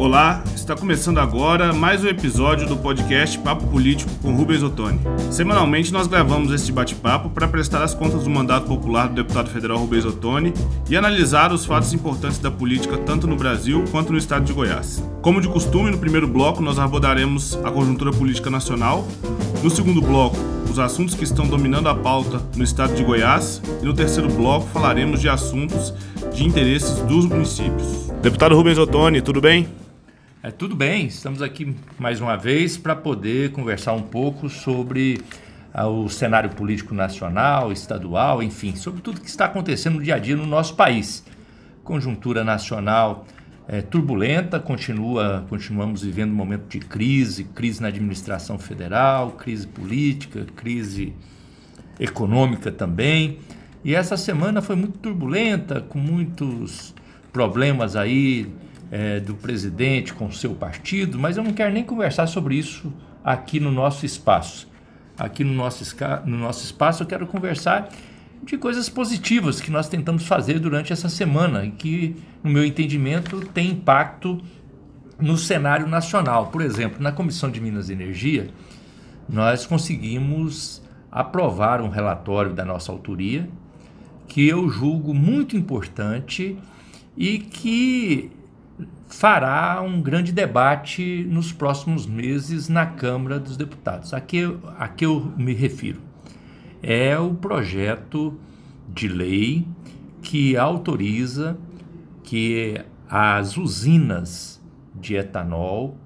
Olá, está começando agora mais um episódio do podcast Papo Político com Rubens Ottoni. Semanalmente nós gravamos este bate-papo para prestar as contas do mandato popular do deputado federal Rubens Ottoni e analisar os fatos importantes da política tanto no Brasil quanto no estado de Goiás. Como de costume, no primeiro bloco nós abordaremos a conjuntura política nacional, no segundo bloco, os assuntos que estão dominando a pauta no estado de Goiás e no terceiro bloco falaremos de assuntos de interesses dos municípios. Deputado Rubens Ottoni, tudo bem? É, tudo bem, estamos aqui mais uma vez para poder conversar um pouco sobre ah, o cenário político nacional, estadual, enfim, sobre tudo que está acontecendo no dia a dia no nosso país. Conjuntura nacional é, turbulenta, continua, continuamos vivendo um momento de crise, crise na administração federal, crise política, crise econômica também. E essa semana foi muito turbulenta, com muitos problemas aí é, do presidente com seu partido, mas eu não quero nem conversar sobre isso aqui no nosso espaço. Aqui no nosso, no nosso espaço eu quero conversar de coisas positivas que nós tentamos fazer durante essa semana e que, no meu entendimento, tem impacto no cenário nacional. Por exemplo, na Comissão de Minas e Energia, nós conseguimos aprovar um relatório da nossa autoria que eu julgo muito importante e que fará um grande debate nos próximos meses na Câmara dos Deputados. A que, a que eu me refiro? É o projeto de lei que autoriza que as usinas de etanol,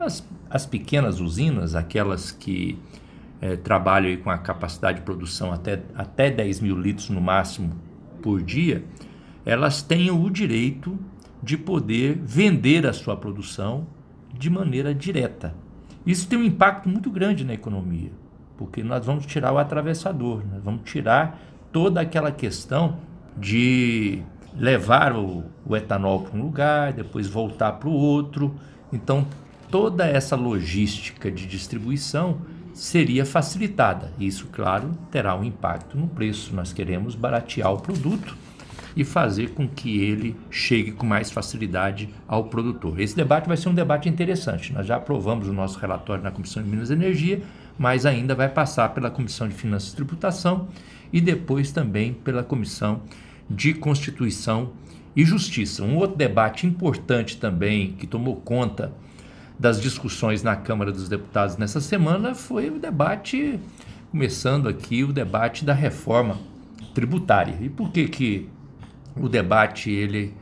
as, as pequenas usinas, aquelas que é, trabalham com a capacidade de produção até, até 10 mil litros no máximo por dia, elas tenham o direito de poder vender a sua produção de maneira direta. Isso tem um impacto muito grande na economia, porque nós vamos tirar o atravessador, nós vamos tirar toda aquela questão de levar o, o etanol para um lugar, depois voltar para o outro. Então, toda essa logística de distribuição seria facilitada. Isso, claro, terá um impacto no preço. Nós queremos baratear o produto e fazer com que ele chegue com mais facilidade ao produtor. Esse debate vai ser um debate interessante. Nós já aprovamos o nosso relatório na Comissão de Minas e Energia, mas ainda vai passar pela Comissão de Finanças e Tributação e depois também pela Comissão de Constituição e Justiça. Um outro debate importante também que tomou conta das discussões na Câmara dos Deputados nessa semana foi o debate, começando aqui, o debate da reforma tributária. E por que que o debate ele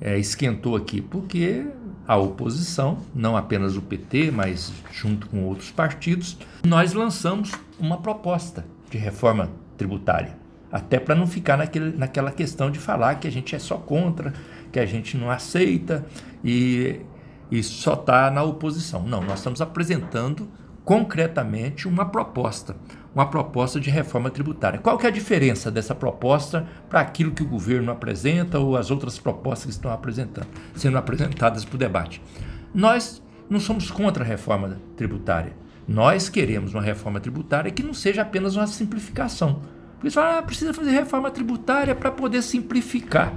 é, esquentou aqui, porque a oposição, não apenas o PT, mas junto com outros partidos, nós lançamos uma proposta de reforma tributária. Até para não ficar naquele, naquela questão de falar que a gente é só contra, que a gente não aceita e, e só está na oposição. Não, nós estamos apresentando concretamente uma proposta, uma proposta de reforma tributária. Qual que é a diferença dessa proposta para aquilo que o governo apresenta ou as outras propostas que estão apresentando, sendo apresentadas para o debate? Nós não somos contra a reforma tributária. Nós queremos uma reforma tributária que não seja apenas uma simplificação. Porque você fala, ah, precisa fazer reforma tributária para poder simplificar.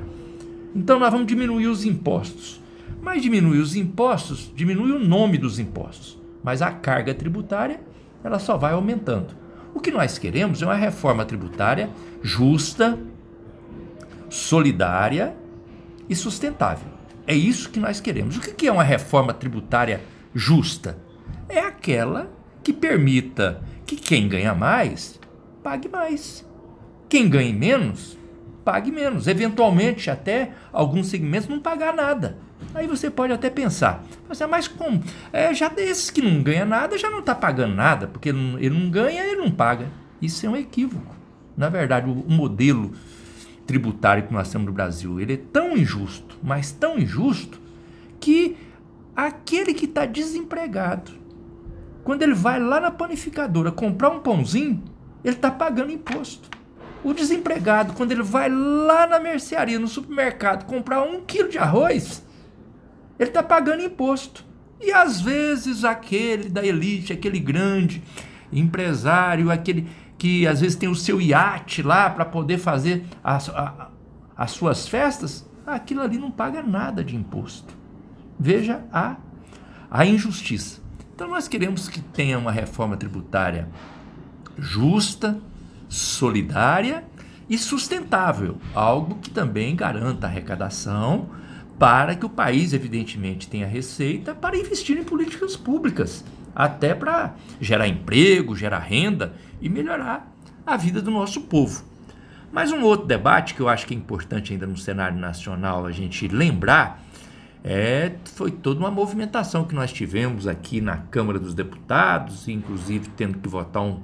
Então nós vamos diminuir os impostos. Mas diminuir os impostos, diminui o nome dos impostos. Mas a carga tributária, ela só vai aumentando. O que nós queremos é uma reforma tributária justa, solidária e sustentável. É isso que nós queremos. O que é uma reforma tributária justa? É aquela que permita que quem ganha mais pague mais. Quem ganha menos, pague menos. Eventualmente, até alguns segmentos não pagar nada. Aí você pode até pensar, mas como? É, já desses que não ganha nada já não está pagando nada, porque ele não ganha, ele não paga. Isso é um equívoco. Na verdade, o, o modelo tributário que nós temos no Brasil, ele é tão injusto, mas tão injusto, que aquele que está desempregado, quando ele vai lá na panificadora comprar um pãozinho, ele está pagando imposto. O desempregado, quando ele vai lá na mercearia, no supermercado, comprar um quilo de arroz, ele está pagando imposto. E às vezes aquele da elite, aquele grande empresário, aquele que às vezes tem o seu iate lá para poder fazer as, a, as suas festas, aquilo ali não paga nada de imposto. Veja a, a injustiça. Então nós queremos que tenha uma reforma tributária justa, solidária e sustentável, algo que também garanta arrecadação para que o país, evidentemente, tenha receita para investir em políticas públicas, até para gerar emprego, gerar renda e melhorar a vida do nosso povo. Mas um outro debate que eu acho que é importante ainda no cenário nacional a gente lembrar é, foi toda uma movimentação que nós tivemos aqui na Câmara dos Deputados, inclusive tendo que votar um,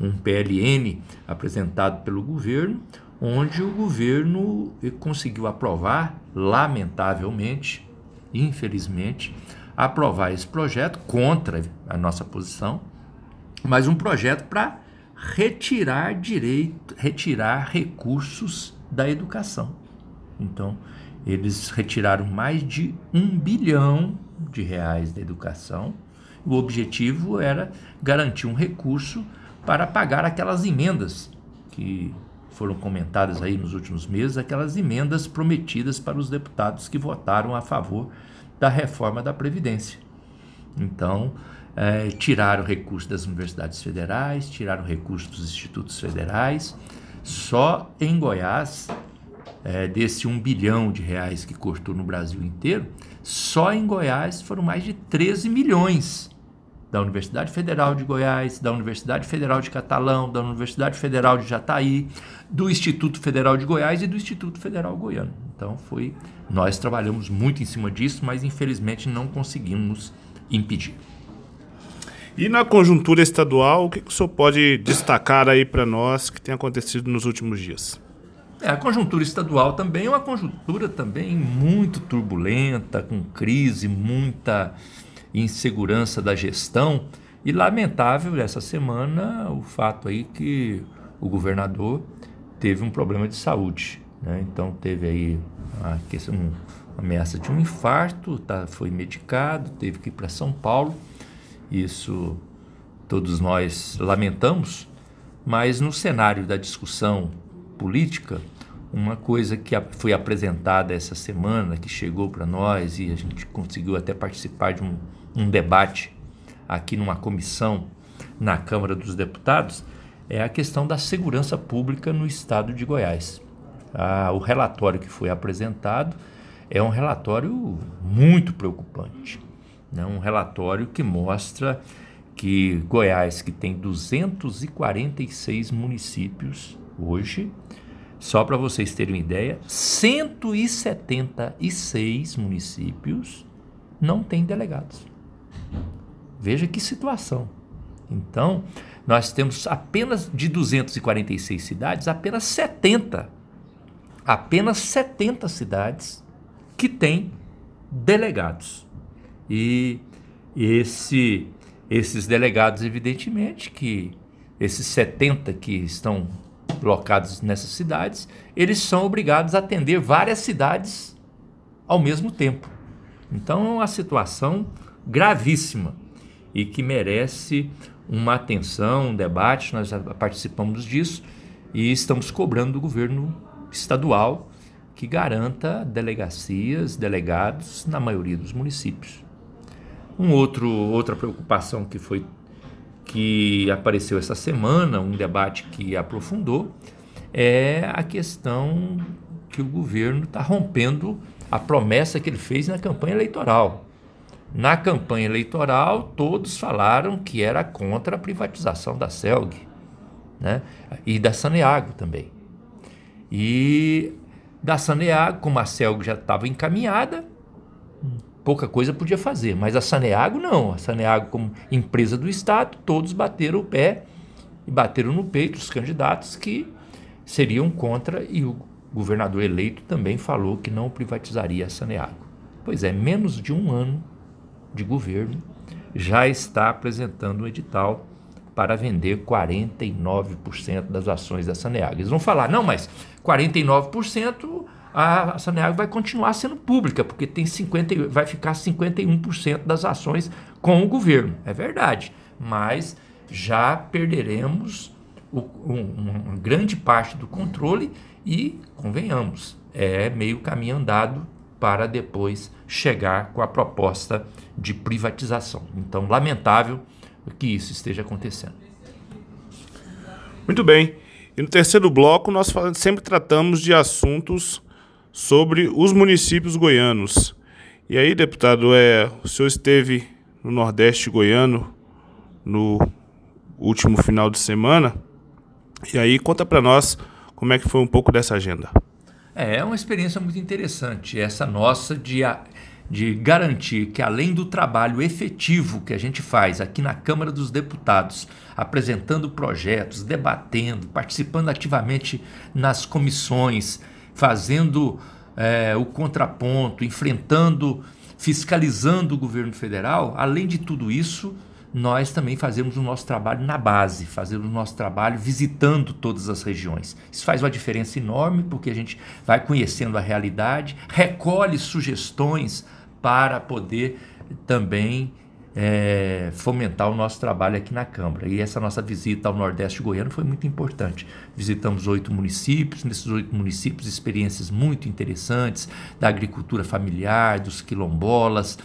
um PLN apresentado pelo governo, onde o governo conseguiu aprovar, lamentavelmente, infelizmente, aprovar esse projeto contra a nossa posição, mas um projeto para retirar direito, retirar recursos da educação. Então, eles retiraram mais de um bilhão de reais da educação. O objetivo era garantir um recurso para pagar aquelas emendas que foram comentadas aí nos últimos meses, aquelas emendas prometidas para os deputados que votaram a favor da reforma da Previdência. Então, é, tiraram recursos das universidades federais, tiraram recursos dos institutos federais. Só em Goiás, é, desse um bilhão de reais que cortou no Brasil inteiro, só em Goiás foram mais de 13 milhões da Universidade Federal de Goiás, da Universidade Federal de Catalão, da Universidade Federal de Jataí, do Instituto Federal de Goiás e do Instituto Federal Goiano. Então foi, nós trabalhamos muito em cima disso, mas infelizmente não conseguimos impedir. E na conjuntura estadual, o que, o senhor pode destacar aí para nós que tem acontecido nos últimos dias? É, a conjuntura estadual também é uma conjuntura também muito turbulenta, com crise, muita insegurança da gestão e lamentável essa semana o fato aí que o governador teve um problema de saúde, né? Então teve aí a questão, uma ameaça de um infarto, tá, foi medicado, teve que ir para São Paulo isso todos nós lamentamos, mas no cenário da discussão política, uma coisa que foi apresentada essa semana, que chegou para nós e a gente conseguiu até participar de um, um debate aqui numa comissão na Câmara dos Deputados, é a questão da segurança pública no estado de Goiás. Ah, o relatório que foi apresentado é um relatório muito preocupante né, um relatório que mostra que Goiás, que tem 246 municípios hoje, só para vocês terem uma ideia, 176 municípios não têm delegados. Veja que situação. Então, nós temos apenas de 246 cidades, apenas 70, apenas 70 cidades que têm delegados. E esse, esses delegados, evidentemente, que esses 70 que estão locados nessas cidades, eles são obrigados a atender várias cidades ao mesmo tempo. Então é uma situação gravíssima e que merece uma atenção, um debate. Nós participamos disso e estamos cobrando do governo estadual que garanta delegacias, delegados na maioria dos municípios. Um outro, outra preocupação que foi que apareceu essa semana, um debate que aprofundou, é a questão que o governo está rompendo a promessa que ele fez na campanha eleitoral. Na campanha eleitoral, todos falaram que era contra a privatização da CELG né? e da Saneago também. E da Saneago, como a CELG já estava encaminhada, pouca coisa podia fazer, mas a Saneago não. A Saneago, como empresa do Estado, todos bateram o pé e bateram no peito os candidatos que seriam contra e o governador eleito também falou que não privatizaria a Saneago. Pois é, menos de um ano de governo já está apresentando um edital para vender 49% das ações da Saneago. Eles vão falar, não, mas 49% a Saneago vai continuar sendo pública, porque tem 50, vai ficar 51% das ações com o governo. É verdade, mas já perderemos o, um, uma grande parte do controle e, convenhamos, é meio caminho andado para depois chegar com a proposta de privatização. Então, lamentável que isso esteja acontecendo. Muito bem. E no terceiro bloco, nós sempre tratamos de assuntos sobre os municípios goianos. E aí, deputado, é, o senhor esteve no Nordeste goiano no último final de semana. E aí, conta para nós como é que foi um pouco dessa agenda. É, é uma experiência muito interessante, essa nossa de, de garantir que, além do trabalho efetivo que a gente faz aqui na Câmara dos Deputados, apresentando projetos, debatendo, participando ativamente nas comissões, fazendo é, o contraponto, enfrentando, fiscalizando o governo federal, além de tudo isso, nós também fazemos o nosso trabalho na base, fazemos o nosso trabalho visitando todas as regiões. Isso faz uma diferença enorme porque a gente vai conhecendo a realidade, recolhe sugestões para poder também é, fomentar o nosso trabalho aqui na Câmara. E essa nossa visita ao Nordeste goiano foi muito importante. Visitamos oito municípios, nesses oito municípios, experiências muito interessantes da agricultura familiar, dos quilombolas,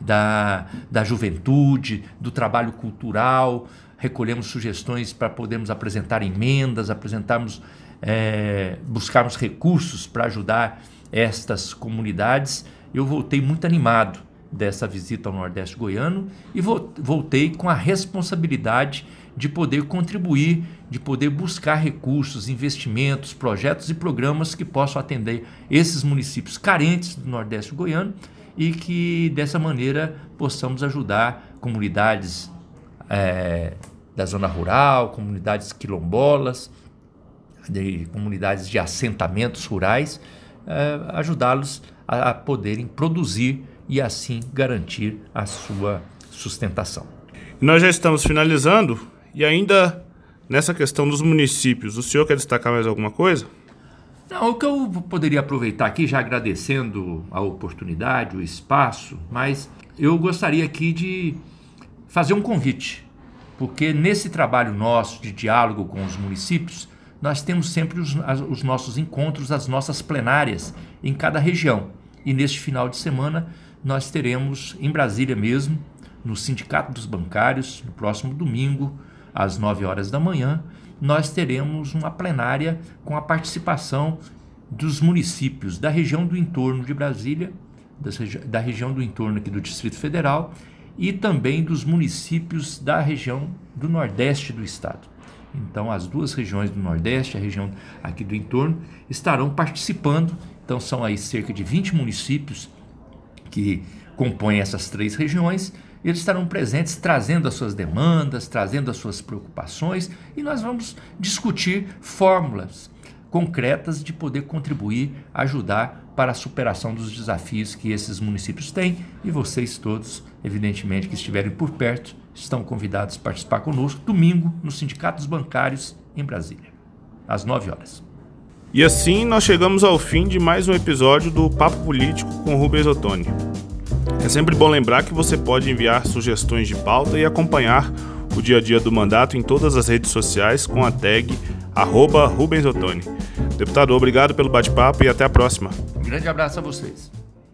da, da juventude, do trabalho cultural. Recolhemos sugestões para podermos apresentar emendas, apresentarmos, é, buscarmos recursos para ajudar estas comunidades. Eu voltei muito animado dessa visita ao Nordeste goiano e voltei com a responsabilidade de poder contribuir, de poder buscar recursos, investimentos, projetos e programas que possam atender esses municípios carentes do Nordeste goiano e que dessa maneira possamos ajudar comunidades é, da zona rural, comunidades quilombolas, de, comunidades de assentamentos rurais, é, ajudá-los a, a poderem produzir e assim garantir a sua sustentação. Nós já estamos finalizando e ainda nessa questão dos municípios, o senhor quer destacar mais alguma coisa? Não, o que eu poderia aproveitar aqui, já agradecendo a oportunidade, o espaço, mas eu gostaria aqui de fazer um convite, porque nesse trabalho nosso de diálogo com os municípios, nós temos sempre os, os nossos encontros, as nossas plenárias em cada região. E neste final de semana nós teremos em Brasília mesmo, no Sindicato dos Bancários, no próximo domingo, às 9 horas da manhã, nós teremos uma plenária com a participação dos municípios da região do entorno de Brasília, da região do entorno aqui do Distrito Federal e também dos municípios da região do Nordeste do Estado. Então, as duas regiões do Nordeste, a região aqui do entorno, estarão participando. Então, são aí cerca de 20 municípios que compõem essas três regiões, eles estarão presentes trazendo as suas demandas, trazendo as suas preocupações e nós vamos discutir fórmulas concretas de poder contribuir, ajudar para a superação dos desafios que esses municípios têm e vocês todos, evidentemente, que estiverem por perto, estão convidados a participar conosco domingo no Sindicato dos Bancários em Brasília, às 9 horas. E assim nós chegamos ao fim de mais um episódio do Papo Político com Rubens Ottoni. É sempre bom lembrar que você pode enviar sugestões de pauta e acompanhar o dia a dia do mandato em todas as redes sociais com a tag arroba Rubens Ottoni. Deputado, obrigado pelo bate-papo e até a próxima. Um grande abraço a vocês.